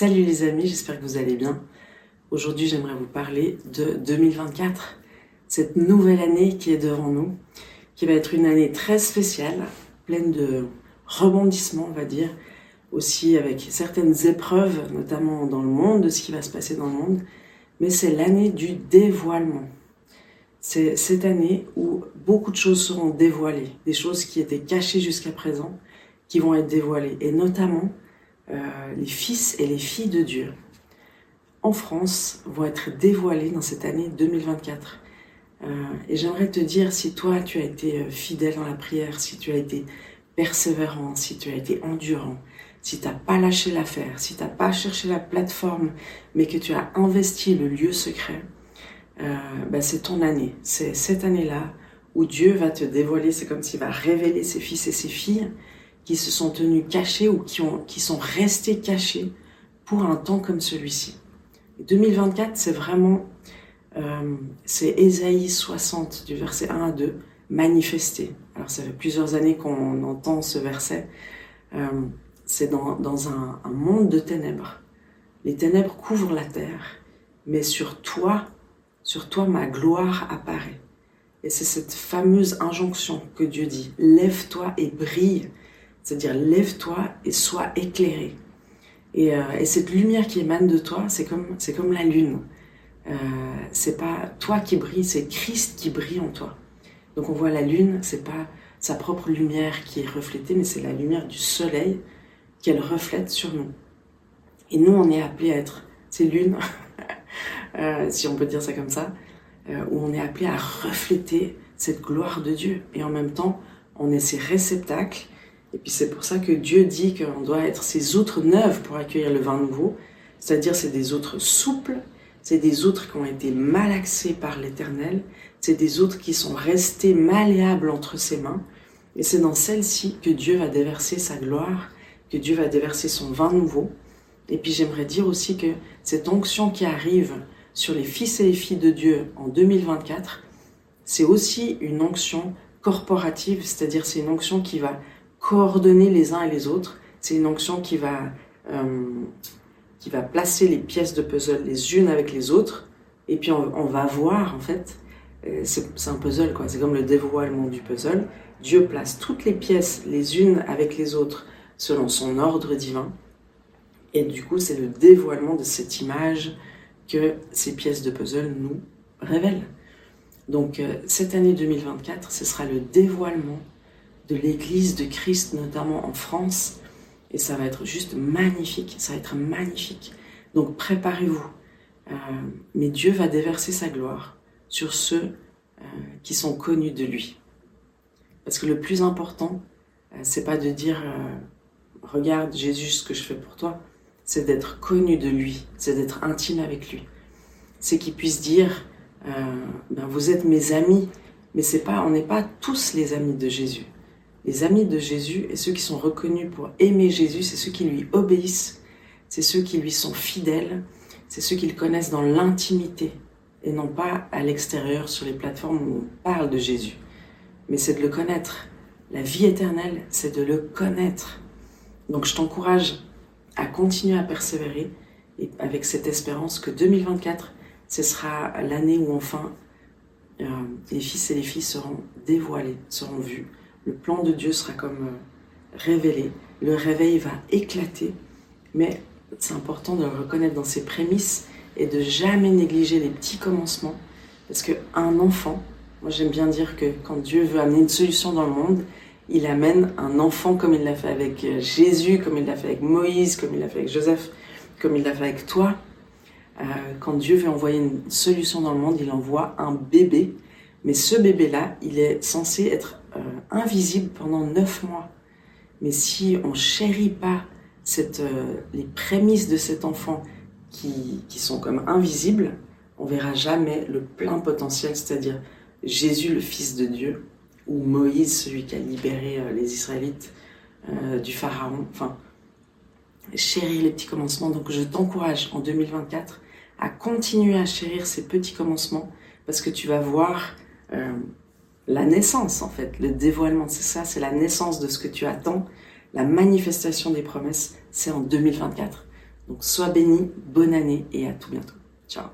Salut les amis, j'espère que vous allez bien. Aujourd'hui, j'aimerais vous parler de 2024, cette nouvelle année qui est devant nous, qui va être une année très spéciale, pleine de rebondissements, on va dire, aussi avec certaines épreuves, notamment dans le monde, de ce qui va se passer dans le monde, mais c'est l'année du dévoilement. C'est cette année où beaucoup de choses seront dévoilées, des choses qui étaient cachées jusqu'à présent, qui vont être dévoilées, et notamment les fils et les filles de Dieu en France vont être dévoilés dans cette année 2024. Euh, et j'aimerais te dire, si toi tu as été euh, fidèle dans la prière, si tu as été persévérant, si tu as été endurant, si tu n'as pas lâché l'affaire, si tu n'as pas cherché la plateforme, mais que tu as investi le lieu secret, ben c'est ton année. C'est cette année-là où Dieu va te dévoiler, c'est comme s'il va révéler ses fils et ses filles qui se sont tenus cachés ou qui, ont, qui sont restés cachés pour un temps comme celui-ci. 2024, c'est vraiment, euh, c'est Ésaïe 60 du verset 1 à 2, manifesté. Alors ça fait plusieurs années qu'on entend ce verset. Euh, c'est dans, dans un, un monde de ténèbres. Les ténèbres couvrent la terre, mais sur toi, sur toi, ma gloire apparaît. Et c'est cette fameuse injonction que Dieu dit, lève-toi et brille, c'est-à-dire, lève-toi et sois éclairé. Euh, et, cette lumière qui émane de toi, c'est comme, comme la lune. Euh, c'est pas toi qui brille, c'est Christ qui brille en toi. Donc on voit la lune, c'est pas sa propre lumière qui est reflétée, mais c'est la lumière du soleil qu'elle reflète sur nous. Et nous, on est appelés à être ces lunes, euh, si on peut dire ça comme ça, où on est appelé à refléter cette gloire de Dieu. Et en même temps, on est ces réceptacles et puis c'est pour ça que Dieu dit qu'on doit être ces outres neuves pour accueillir le vin nouveau. C'est-à-dire c'est des outres souples, c'est des outres qui ont été malaxées par l'Éternel, c'est des outres qui sont restées malléables entre ses mains. Et c'est dans celles-ci que Dieu va déverser sa gloire, que Dieu va déverser son vin nouveau. Et puis j'aimerais dire aussi que cette onction qui arrive sur les fils et les filles de Dieu en 2024, c'est aussi une onction corporative, c'est-à-dire c'est une onction qui va coordonner les uns et les autres. C'est une onction qui va, euh, qui va placer les pièces de puzzle les unes avec les autres. Et puis on, va voir, en fait, euh, c'est un puzzle, quoi. C'est comme le dévoilement du puzzle. Dieu place toutes les pièces les unes avec les autres selon son ordre divin. Et du coup, c'est le dévoilement de cette image que ces pièces de puzzle nous révèlent. Donc, euh, cette année 2024, ce sera le dévoilement de l'Église de Christ, notamment en France. Et ça va être juste magnifique, ça va être magnifique. Donc préparez-vous. Euh, mais Dieu va déverser sa gloire sur ceux euh, qui sont connus de lui. Parce que le plus important, euh, c'est pas de dire regarde Jésus ce que je fais pour toi, c'est d'être connu de lui, c'est d'être intime avec lui. C'est qu'il puisse dire ben, vous êtes mes amis, mais c'est pas on n'est pas tous les amis de Jésus. Les amis de Jésus et ceux qui sont reconnus pour aimer Jésus, c'est ceux qui lui obéissent, c'est ceux qui lui sont fidèles, c'est ceux qui le connaissent dans l'intimité et non pas à l'extérieur sur les plateformes où on parle de Jésus. Mais c'est de le connaître. La vie éternelle, c'est de le connaître. Donc je t'encourage à continuer à persévérer et avec cette espérance que 2024, ce sera l'année où enfin euh, les fils et les filles seront dévoilés, seront vus le plan de Dieu sera comme euh, révélé, le réveil va éclater, mais c'est important de le reconnaître dans ses prémices et de jamais négliger les petits commencements, parce qu'un enfant, moi j'aime bien dire que quand Dieu veut amener une solution dans le monde, il amène un enfant comme il l'a fait avec euh, Jésus, comme il l'a fait avec Moïse, comme il l'a fait avec Joseph, comme il l'a fait avec toi. Euh, quand Dieu veut envoyer une solution dans le monde, il envoie un bébé. Mais ce bébé-là, il est censé être euh, invisible pendant neuf mois. Mais si on chérit pas euh, les prémices de cet enfant qui, qui sont comme invisibles, on verra jamais le plein potentiel, c'est-à-dire Jésus, le Fils de Dieu, ou Moïse, celui qui a libéré euh, les Israélites du Pharaon. Enfin, chérir les petits commencements. Donc je t'encourage en 2024 à continuer à chérir ces petits commencements parce que tu vas voir euh, la naissance en fait, le dévoilement, c'est ça, c'est la naissance de ce que tu attends, la manifestation des promesses, c'est en 2024. Donc sois béni, bonne année et à tout bientôt. Ciao